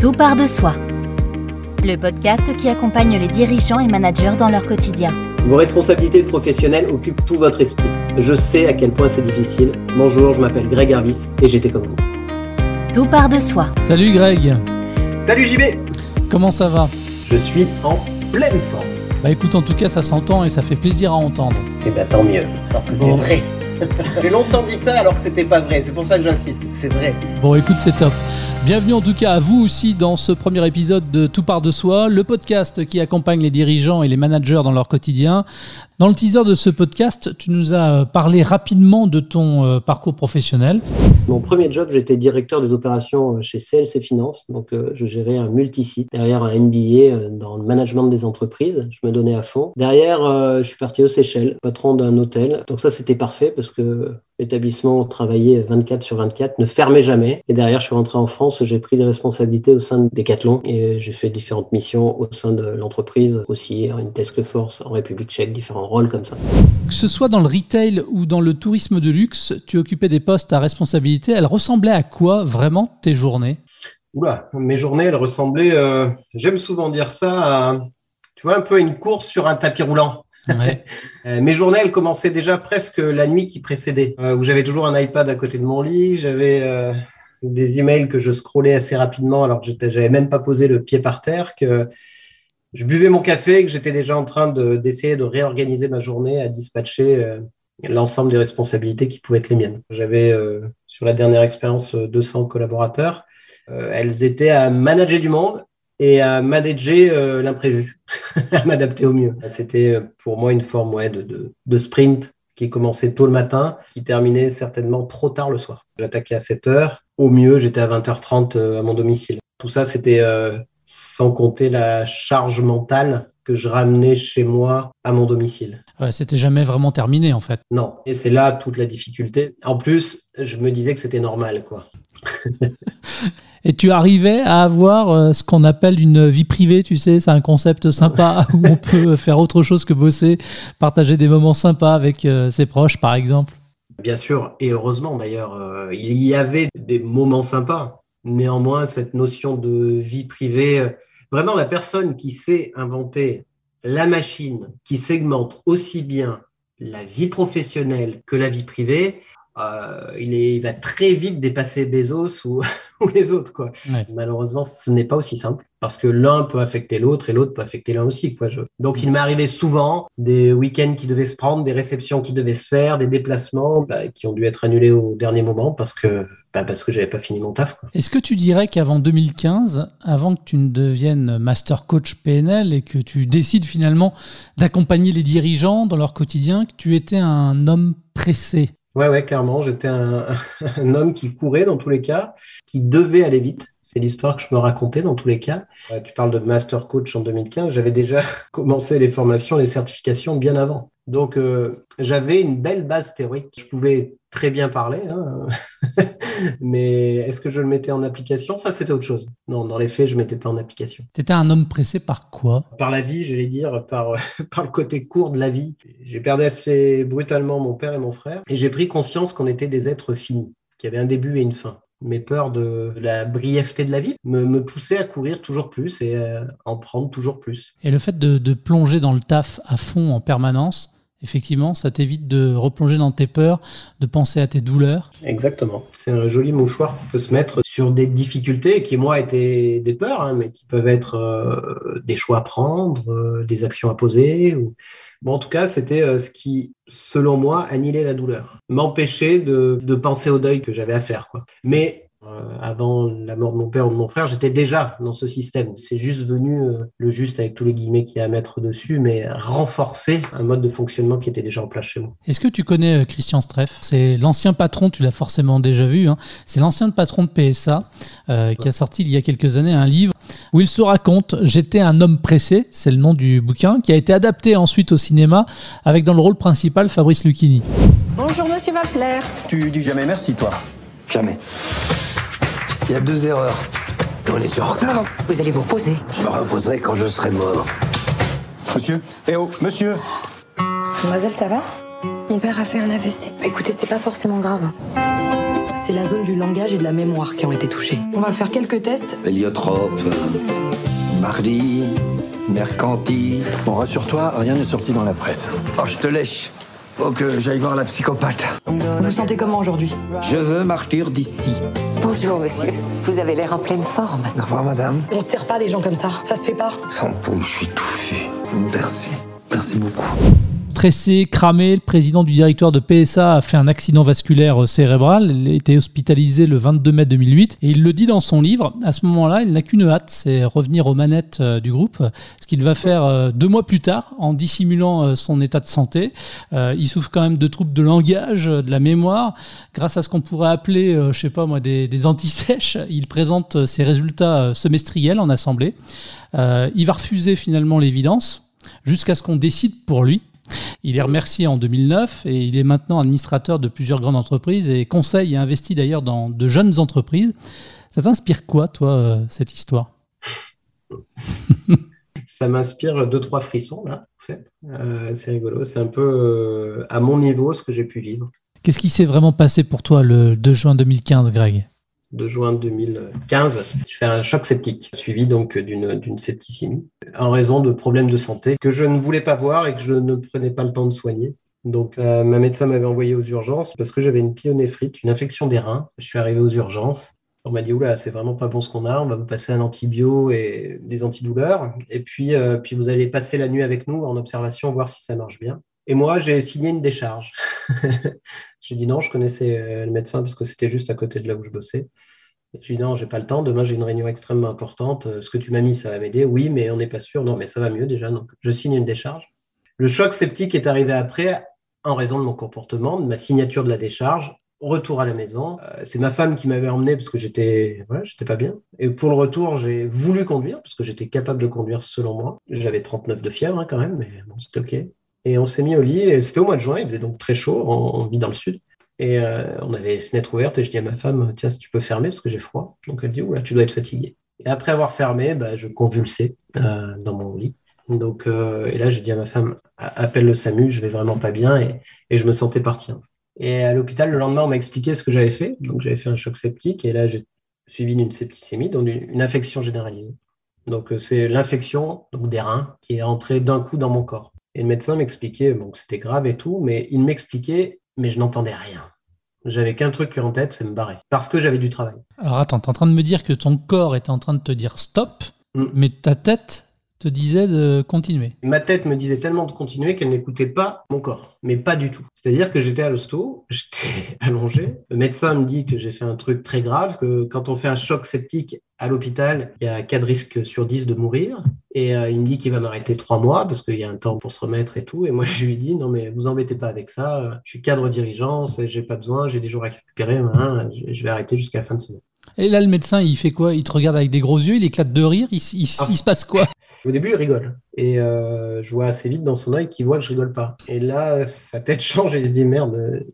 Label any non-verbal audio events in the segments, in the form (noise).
Tout part de soi. Le podcast qui accompagne les dirigeants et managers dans leur quotidien. Vos responsabilités professionnelles occupent tout votre esprit. Je sais à quel point c'est difficile. Bonjour, je m'appelle Greg Harvis et j'étais comme vous. Tout part de soi. Salut Greg, Salut JB comment ça va? Je suis en pleine forme. Bah écoute, en tout cas, ça s'entend et ça fait plaisir à entendre. Et bah tant mieux, parce que c'est vrai. (laughs) J'ai longtemps dit ça alors que c'était pas vrai, c'est pour ça que j'insiste, c'est vrai. Bon, écoute, c'est top. Bienvenue en tout cas à vous aussi dans ce premier épisode de Tout part de soi, le podcast qui accompagne les dirigeants et les managers dans leur quotidien. Dans le teaser de ce podcast, tu nous as parlé rapidement de ton euh, parcours professionnel. Mon premier job, j'étais directeur des opérations chez CLC Finance, donc euh, je gérais un multisite. Derrière un MBA euh, dans le management des entreprises, je me donnais à fond. Derrière, je suis parti aux Seychelles, patron d'un hôtel. Donc ça, c'était parfait parce que l'établissement travaillait 24 sur 24, ne fermait jamais. Et derrière, je suis rentré en France, j'ai pris des responsabilités au sein de Decathlon et j'ai fait différentes missions au sein de l'entreprise, aussi une task force en République tchèque, différents rôles comme ça. Que ce soit dans le retail ou dans le tourisme de luxe, tu occupais des postes à responsabilité. Elles ressemblaient à quoi vraiment tes journées? Oula, mes journées, elles ressemblaient, euh, j'aime souvent dire ça, à, tu vois, un peu une course sur un tapis roulant. Ouais. (laughs) Euh, mes journées, elles commençaient déjà presque la nuit qui précédait, euh, où j'avais toujours un iPad à côté de mon lit, j'avais euh, des emails que je scrollais assez rapidement alors que j'avais même pas posé le pied par terre, que je buvais mon café, que j'étais déjà en train de- d'essayer de, réorganiser ma journée, à dispatcher euh, l'ensemble des responsabilités qui pouvaient être les miennes. J'avais sur la dernière expérience euh, 200 collaborateurs. Elles étaient à manager du monde et à manager euh, l'imprévu, (laughs) à m'adapter au mieux. C'était euh, pour moi une forme ouais, de, de, de sprint qui commençait tôt le matin, qui terminait certainement trop tard le soir. J'attaquais à 7 heures. Au mieux, j'étais à 20h30 euh, à mon domicile. Tout ça, c'était euh, sans compter la charge mentale que je ramenais chez moi à mon domicile. Ouais, C'était jamais vraiment terminé en fait. Non. Et c'est là toute la difficulté. En plus, je me disais que c'était normal, quoi. (laughs) Et tu arrivais à avoir euh, ce qu'on appelle une vie privée, tu sais, c'est un concept sympa où on peut (laughs) faire autre chose que bosser, partager des moments sympas avec euh, ses proches par exemple. Bien sûr, et heureusement d'ailleurs, euh, il y avait des moments sympas. Néanmoins, cette notion de vie privée, vraiment la personne qui sait inventer la machine qui segmente aussi bien la vie professionnelle que la vie privée, euh, il, est, il va très vite dépasser Bezos ou, (laughs) ou les autres. Quoi. Ouais. Malheureusement, ce n'est pas aussi simple parce que l'un peut affecter l'autre et l'autre peut affecter l'un aussi. Quoi. Je- Donc, il m'est arrivé souvent des week-ends qui devaient se prendre, des réceptions qui devaient se faire, des déplacements bah, qui ont dû être annulés au dernier moment parce que bah, parce que j'avais pas fini mon taf. Est-ce que tu dirais qu'avant 2015, avant que tu ne deviennes master coach PNL et que tu décides finalement d'accompagner les dirigeants dans leur quotidien, que tu étais un homme pressé? Ouais, ouais, clairement, j'étais (laughs) un, homme qui courait dans tous les cas, qui devait aller vite. C'est l'histoire que je me racontais dans tous les cas. Euh, tu parles de master coach en 2015. J'avais déjà (laughs) commencé les formations, les certifications bien avant. Donc, euh, j'avais une belle base théorique. Je pouvais très bien parler, hein. (laughs) mais est-ce que je le mettais en application? Ça, c'était autre chose. Non, dans les faits, je ne mettais pas en application. Tu étais un homme pressé par quoi? Par la vie, j'allais dire, par, (laughs) par le côté court de la vie. J'ai perdu assez brutalement mon père et mon frère, et j'ai pris conscience qu'on était des êtres finis, qu'il y avait un début et une fin. Mes peurs de la brièveté de la vie me, me poussaient à courir toujours plus et à en prendre toujours plus. Et le fait de, de plonger dans le taf à fond en permanence, effectivement, ça t'évite de replonger dans tes peurs, de penser à tes douleurs. Exactement. C'est un joli mouchoir qu'on peut se mettre sur des difficultés qui, moi, étaient des peurs, hein, mais qui peuvent être euh, des choix à prendre, euh, des actions à poser. Bon, en tout cas, c'était euh, ce qui, selon moi, annihilait la douleur. M'empêchait de, penser au deuil que j'avais à faire. Mais avant la mort de mon père ou de mon frère, j'étais déjà dans ce système. C'est juste venu, euh, le juste avec tous les guillemets qu'il y a à mettre dessus, mais renforcer un mode de fonctionnement qui était déjà en place chez moi. Est-ce que tu connais euh, Christian Streff? C'est l'ancien patron, tu l'as forcément déjà vu, hein. c'est l'ancien patron de PSA euh, qui a sorti il y a quelques années un livre où il se raconte J'étais un homme pressé, c'est le nom du bouquin, qui a été adapté ensuite au cinéma avec dans le rôle principal Fabrice Lucchini. Bonjour Monsieur Waffler. Tu dis jamais merci, toi Jamais. Il y a deux erreurs. On est en retard. Vous allez vous reposer. Je me reposerai quand je serai mort. Monsieur Eh oh, monsieur Mademoiselle, ça va? Mon père a fait un AVC. Écoutez, c'est pas forcément grave. c'est la zone du langage et de la mémoire qui ont été touchées. On va faire quelques tests. Héliotrope, mardi, mercantile. Bon, rassure-toi, rien n'est sorti dans la presse. Oh, je te lèche. Faut que j'aille voir la psychopathe. Vous vous sentez comment aujourd'hui Je veux partir d'ici. Bonjour monsieur, vous avez l'air en pleine forme. Au revoir, madame. On se sert pas des gens comme ça, ça se fait pas. Sans peau, je suis tout fait. Merci. Merci beaucoup. Stressé, cramé, le président du directoire de PSA a fait un accident vasculaire cérébral. Il a été hospitalisé le 22 mai 2008 et il le dit dans son livre. À ce moment-là, il n'a qu'une hâte, c'est revenir aux manettes euh, du groupe, ce qu'il va faire euh, deux mois plus tard en dissimulant euh, son état de santé. Euh, il souffre quand même de troubles de langage, euh, de la mémoire. Grâce à ce qu'on pourrait appeler, euh, je sais pas moi, des, des antisèches, il présente euh, ses résultats euh, semestriels en assemblée. Euh, il va refuser finalement l'évidence jusqu'à ce qu'on décide pour lui. Il est remercié en 2009 et il est maintenant administrateur de plusieurs grandes entreprises et conseille et investit d'ailleurs dans de jeunes entreprises. Ça t'inspire quoi, toi, euh, cette histoire? (laughs) Ça m'inspire deux, trois frissons, là, en fait. Euh, c'est rigolo. C'est un peu euh, à mon niveau ce que j'ai pu vivre. Qu'est-ce qui s'est vraiment passé pour toi le 2 juin 2015, Greg? De juin 2015, je fais un choc septique, suivi donc d'une septicémie, en raison de problèmes de santé que je ne voulais pas voir et que je ne prenais pas le temps de soigner. Donc, euh, ma médecin m'avait envoyé aux urgences parce que j'avais une pyonéphrite, une infection des reins. Je suis arrivé aux urgences. On m'a dit, oula, c'est vraiment pas bon ce qu'on a, on va vous passer un antibio et des antidouleurs. Et puis, euh, puis vous allez passer la nuit avec nous en observation, voir si ça marche bien. Et moi, j'ai signé une décharge. (laughs) j'ai dit non, je connaissais euh, le médecin parce que c'était juste à côté de là où je bossais. J'ai dit non, j'ai pas le temps. Demain, j'ai une réunion extrêmement importante. Euh, Ce que tu m'as mis, ça va m'aider. Oui, mais on n'est pas sûr. Non, mais ça va mieux déjà. Donc, je signe une décharge. Le choc sceptique est arrivé après en raison de mon comportement, de ma signature de la décharge. Retour à la maison. Euh, c'est ma femme qui m'avait emmené parce que j'étais voilà, pas bien. Et pour le retour, j'ai voulu conduire parce que j'étais capable de conduire selon moi. J'avais 39 de fièvre hein, quand même, mais bon, c'était OK. Et on s'est mis au lit, et c'était au mois de juin, il faisait donc très chaud, on, vit dans le sud. Et euh, on avait les fenêtres ouvertes, et je dis à ma femme, tiens, si tu peux fermer, parce que j'ai froid. Donc elle dit, oula, tu dois être fatigué. Et après avoir fermé, bah, je convulsais euh, dans mon lit. Donc, euh, et là, j'ai dit à ma femme, appelle le SAMU, je vais vraiment pas bien, et, et je me sentais partir. Et à l'hôpital, le lendemain, on m'a expliqué ce que j'avais fait. Donc, j'avais fait un choc septique, et là, j'ai suivi d'une septicémie, donc une, infection généralisée. Donc, c'est l'infection des reins qui est entrée d'un coup dans mon corps. Et le médecin m'expliquait bon, c'était grave et tout, mais il m'expliquait, mais je n'entendais rien. J'avais qu'un truc en tête, c'est me barrer. Parce que j'avais du travail. Alors attends, tu es en train de me dire que ton corps était en train de te dire stop, Mm. mais ta tête te disait de continuer. Ma tête me disait tellement de continuer qu'elle n'écoutait pas mon corps, mais pas du tout. C'est-à-dire que j'étais à l'hosto, (laughs) j'étais allongé. Le médecin me dit que j'ai fait un truc très grave, que quand on fait un choc septique à l'hôpital, il y a 4 risques sur 10 de mourir. Et euh, il me dit qu'il va m'arrêter 3 mois parce qu'il y a un temps pour se remettre et tout. Et moi, (laughs) je lui dis non, mais vous embêtez pas avec ça. Je suis cadre dirigeant, j'ai pas besoin, j'ai des jours à récupérer. hein, je je vais arrêter jusqu'à la fin de semaine. Et là, le médecin, il fait quoi? Il te regarde avec des gros yeux, il éclate de rire, il, Ah. il se passe quoi? Au début, il rigole. Et euh, je vois assez vite dans son œil qu'il voit que je rigole pas. Et là, sa tête (laughs) change et il se dit merde,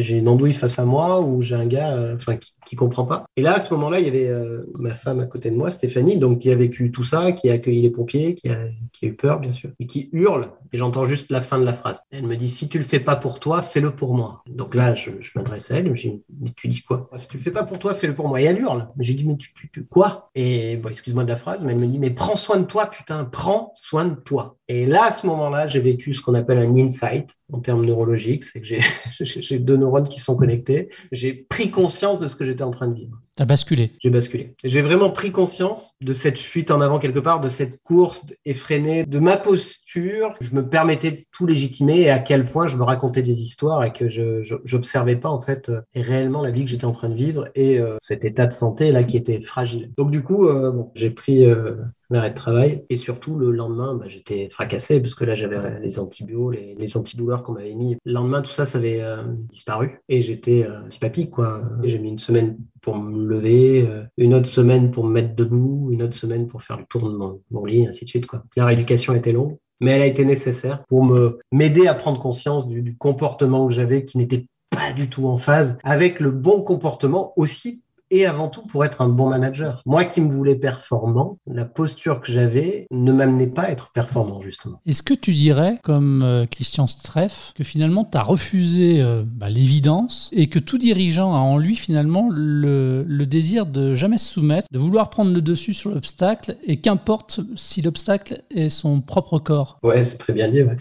j'ai une andouille face à moi ou j'ai un gars euh, qui, qui comprend pas. Et là, à ce moment-là, il y avait euh, ma femme à côté de moi, Stéphanie, donc qui a vécu tout ça, qui a accueilli les pompiers, qui a, qui a eu peur, bien sûr, et qui hurle. Et j'entends juste la fin de la phrase. Elle me dit si tu le fais pas pour toi, fais-le pour moi. Donc là, je, m'adresse à elle. Je dis mais tu dis quoi? Si tu le fais pas pour toi, fais-le pour moi. Et elle hurle. J'ai dit mais tu, tu, quoi? Et bon, excuse-moi de la phrase, mais elle me dit mais prends soin de toi, putain, prends soin de toi. Et là, à ce moment-là, j'ai vécu ce qu'on appelle un insight en termes neurologiques, c'est que j'ai (laughs) deux neurones qui sont connectés. J'ai pris conscience de ce que j'étais en train de vivre. T'as basculé. J'ai basculé. J'ai vraiment pris conscience de cette fuite en avant quelque part, de cette course effrénée, de ma posture. Je me permettais de tout légitimer et à quel point je me racontais des histoires et que je j'observais pas en fait euh, réellement la vie que j'étais en train de vivre et euh, cet état de santé là qui était fragile. Donc du coup, euh, bon, j'ai pris euh, l'arrêt de travail et surtout le lendemain, bah, j'étais fracassé parce que là j'avais les antibiotiques, les, les antidouleurs qu'on m'avait mis. Le lendemain, tout ça, ça avait euh, disparu et j'étais euh, petit papy quoi. J'ai mis une semaine pour me lever, euh, une autre semaine pour me mettre debout, une autre semaine pour faire le tour de mon, lit, ainsi de suite quoi. La rééducation était longue, mais elle a été nécessaire pour me m'aider à prendre conscience du comportement que j'avais qui n'était pas du tout en phase avec le bon comportement aussi et avant tout pour être un bon manager. Moi qui me voulais performant, la posture que j'avais ne m'amenait pas à être performant, justement. Est-ce que tu dirais, comme euh, Christian Streff, que finalement tu as refusé euh, bah, l'évidence et que tout dirigeant a en lui finalement le, le désir de jamais se soumettre, de vouloir prendre le dessus sur l'obstacle et qu'importe si l'obstacle est son propre corps? Ouais, c'est très bien dit. Ouais.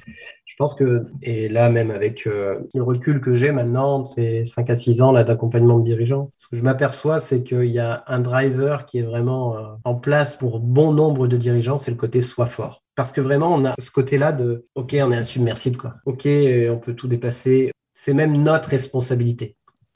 Je pense que, et là même avec euh, le recul que j'ai maintenant, c'est 5 à 6 ans d'accompagnement de dirigeants, ce que je m'aperçois, c'est qu'il y a un driver qui est vraiment euh, en place pour bon nombre de dirigeants, c'est le côté soit fort. Parce que vraiment, on a ce côté-là de, OK, on est insubmersible, quoi. OK, on peut tout dépasser. C'est même notre responsabilité.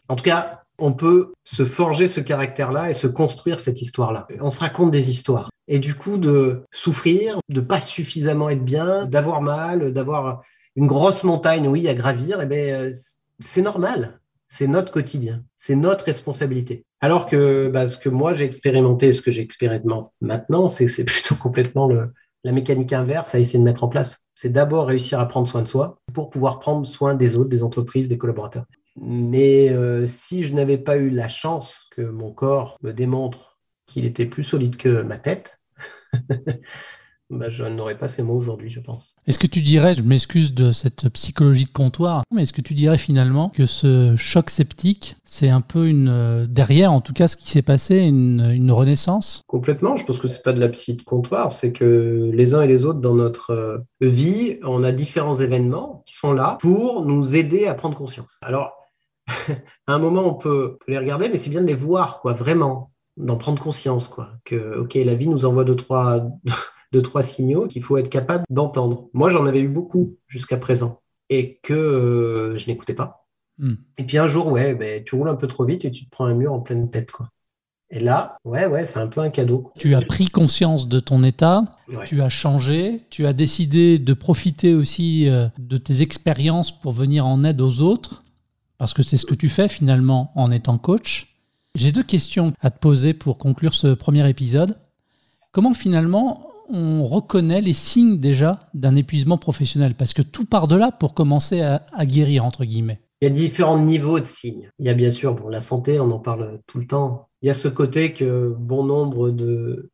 En tout cas, on peut se forger ce caractère-là et se construire cette histoire-là. On se raconte des histoires. Et du coup, de souffrir, de pas suffisamment être bien, d'avoir mal, d'avoir une grosse montagne, oui, à gravir, eh bien, c'est normal. C'est notre quotidien. C'est notre responsabilité. Alors que bah, ce que moi j'ai expérimenté, ce que j'expérimente maintenant, c'est plutôt complètement la mécanique inverse à essayer de mettre en place. C'est d'abord réussir à prendre soin de soi pour pouvoir prendre soin des autres, des entreprises, des collaborateurs. Mais euh, si je n'avais pas eu la chance que mon corps me démontre qu'il était plus solide que ma tête, (laughs) bah, je n'aurais pas ces mots aujourd'hui, je pense. Est-ce que tu dirais, je m'excuse de cette psychologie de comptoir, mais est-ce que tu dirais finalement que ce choc sceptique, c'est un peu une euh, derrière, en tout cas, ce qui s'est passé, une, une, renaissance? Complètement. Je pense que c'est pas de la psy de comptoir, c'est que les uns et les autres dans notre euh, vie, on a différents événements qui sont là pour nous aider à prendre conscience. Alors à un moment, on peut, les regarder, mais c'est bien de les voir, quoi, vraiment, d'en prendre conscience, quoi. Que, ok, la vie nous envoie deux, trois, (laughs) deux, trois signaux qu'il faut être capable d'entendre. Moi, j'en avais eu beaucoup jusqu'à présent et que euh, je n'écoutais pas. Hmm. Et puis un jour, ouais, ben, tu roules un peu trop vite et tu te prends un mur en pleine tête, quoi. Et là, ouais, ouais, c'est un peu un cadeau. Tu as pris conscience de ton état, tu as changé, tu as décidé de profiter aussi euh, de tes expériences pour venir en aide aux autres parce que c'est ce que tu fais finalement en étant coach. J'ai deux questions à te poser pour conclure ce premier épisode. Comment finalement on reconnaît les signes déjà d'un épuisement professionnel? Parce que tout part de là pour commencer à, guérir, entre guillemets. Il y a différents niveaux de signes. Il y a bien sûr bon, la santé, on en parle tout le temps. Il y a ce côté que bon nombre de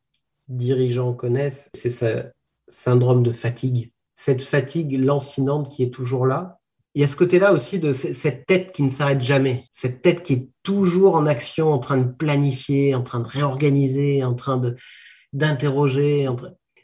dirigeants connaissent, c'est ce syndrome de fatigue. Cette fatigue lancinante qui est toujours là, il y a ce côté-là aussi de cette tête qui ne s'arrête jamais, cette tête qui est toujours en action, en train de planifier, en train de réorganiser, en train d'interroger.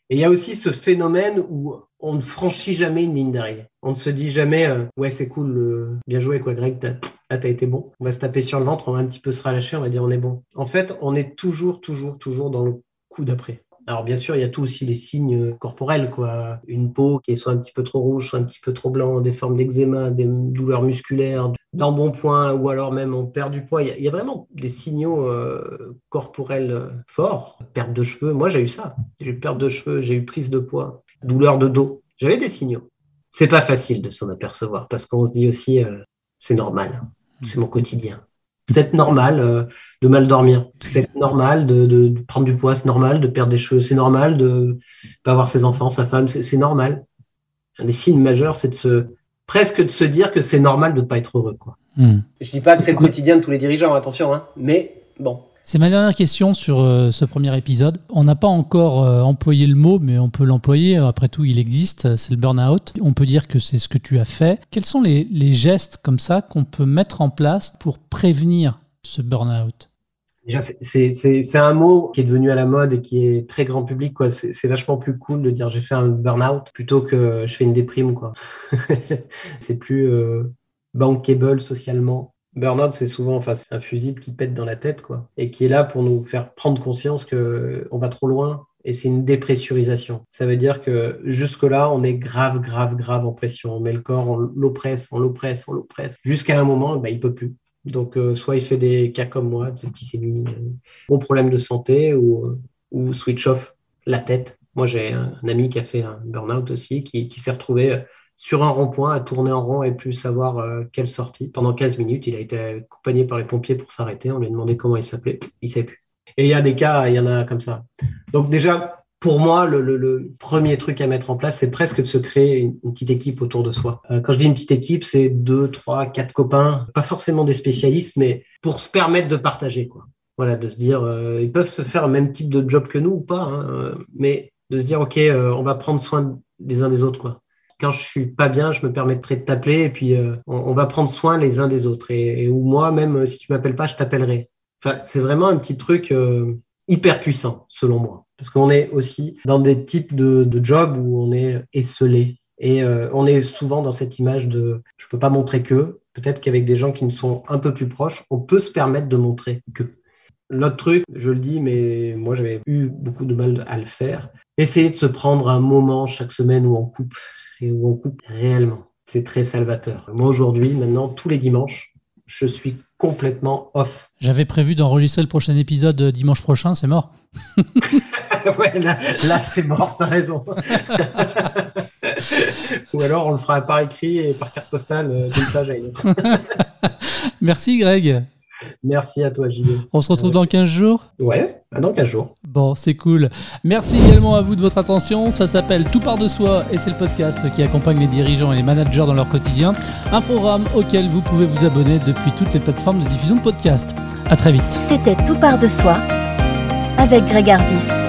Et il y a aussi ce phénomène où on ne franchit jamais une ligne d'arrivée. On ne se dit jamais euh, ouais c'est cool, bien joué quoi Greg, t'as as été bon. On va se taper sur le ventre, on va un petit peu se relâcher, on va dire on est bon. En fait, on est toujours, toujours, toujours dans le coup d'après. Alors bien sûr, il y a tout aussi les signes corporels, quoi. Une peau qui est soit un petit peu trop rouge, soit un petit peu trop blanc, des formes d'eczéma, des douleurs musculaires, d'embonpoint, ou alors même on perd du poids. Il y a, vraiment des signaux euh, corporels forts. Perte de cheveux, moi j'ai eu ça. J'ai eu perte de cheveux, j'ai eu prise de poids, douleur de dos. J'avais des signaux. C'est pas facile de s'en apercevoir parce qu'on se dit aussi euh, c'est normal, c'est mon quotidien peut-être normal euh, de mal dormir. C'est normal de, prendre du poids, c'est normal de perdre des cheveux, c'est normal de pas avoir ses enfants, sa femme, c'est normal. Un des signes majeurs, c'est de se presque de se dire que c'est normal de ne pas être heureux. Quoi. Hmm. Je dis pas que c'est le quotidien de tous les dirigeants, attention, hein, mais bon, c'est ma dernière question sur euh, ce premier épisode. On n'a pas encore euh, employé le mot, mais on peut l'employer. Après tout, il existe. C'est le burn-out. On peut dire que c'est ce que tu as fait. Quels sont les, gestes comme ça qu'on peut mettre en place pour prévenir ce burn-out? Déjà, c'est un mot qui est devenu à la mode et qui est très grand public. C'est vachement plus cool de dire j'ai fait un burn-out plutôt que je fais une déprime. (laughs) c'est plus euh, bankable socialement. Burnout, c'est souvent enfin, un fusible qui pète dans la tête, quoi, et qui est là pour nous faire prendre conscience que on va trop loin. Et c'est une dépressurisation. Ça veut dire que jusque-là, on est grave, grave, grave en pression. On met le corps, on l'oppresse, on l'oppresse, on l'oppresse. Jusqu'à un moment, bah, il peut plus. Donc, euh, soit il fait des cas comme moi, des petits séminaires, euh, gros problème de santé, ou, euh, ou switch off la tête. Moi, j'ai un, ami qui a fait un burn-out aussi, qui, qui s'est retrouvé sur un rond-point à tourner en rond et plus savoir euh, quelle sortie. Pendant 15 minutes, il a été accompagné par les pompiers pour s'arrêter. On lui a demandé comment il s'appelait. Il ne savait plus. Et il y a des cas, il y en a comme ça. Donc déjà, pour moi, le, premier truc à mettre en place, c'est presque de se créer une, petite équipe autour de soi. Euh, quand je dis une petite équipe, c'est deux, trois, quatre copains, pas forcément des spécialistes, mais pour se permettre de partager. Quoi. Voilà, de se dire, euh, ils peuvent se faire le même type de job que nous ou pas, hein, mais de se dire, OK, on va prendre soin des uns des autres, quoi. Quand je suis pas bien, je me permettrai de t'appeler et puis euh, on, va prendre soin les uns des autres. Et, ou moi, même euh, si tu m'appelles pas, je t'appellerai. Enfin, c'est vraiment un petit truc euh, hyper puissant, selon moi. Parce qu'on est aussi dans des types de, jobs où on est esselé. Et on est souvent dans cette image de je peux pas montrer que. Peut-être qu'avec des gens qui nous sont un peu plus proches, on peut se permettre de montrer que. L'autre truc, je le dis, mais moi j'avais eu beaucoup de mal à le faire. Essayer de se prendre un moment chaque semaine où on coupe et où on coupe réellement. C'est très salvateur. Moi aujourd'hui, maintenant, tous les dimanches, je suis complètement off. J'avais prévu d'enregistrer le prochain épisode euh, dimanche prochain, c'est mort. (laughs) ouais, là, là c'est mort, t'as raison. (laughs) Ou alors on le fera par écrit et par carte postale euh, d'une page à une autre. (laughs) Merci Greg. Merci à toi, JB. On se retrouve dans 15 jours? Ouais, bah dans 15 jours. Bon, c'est cool. Merci également à vous de votre attention. Ça s'appelle Tout part de soi et c'est le podcast qui accompagne les dirigeants et les managers dans leur quotidien. Un programme auquel vous pouvez vous abonner depuis toutes les plateformes de diffusion de podcasts. À très vite. C'était Tout part de soi avec Greg Arbis.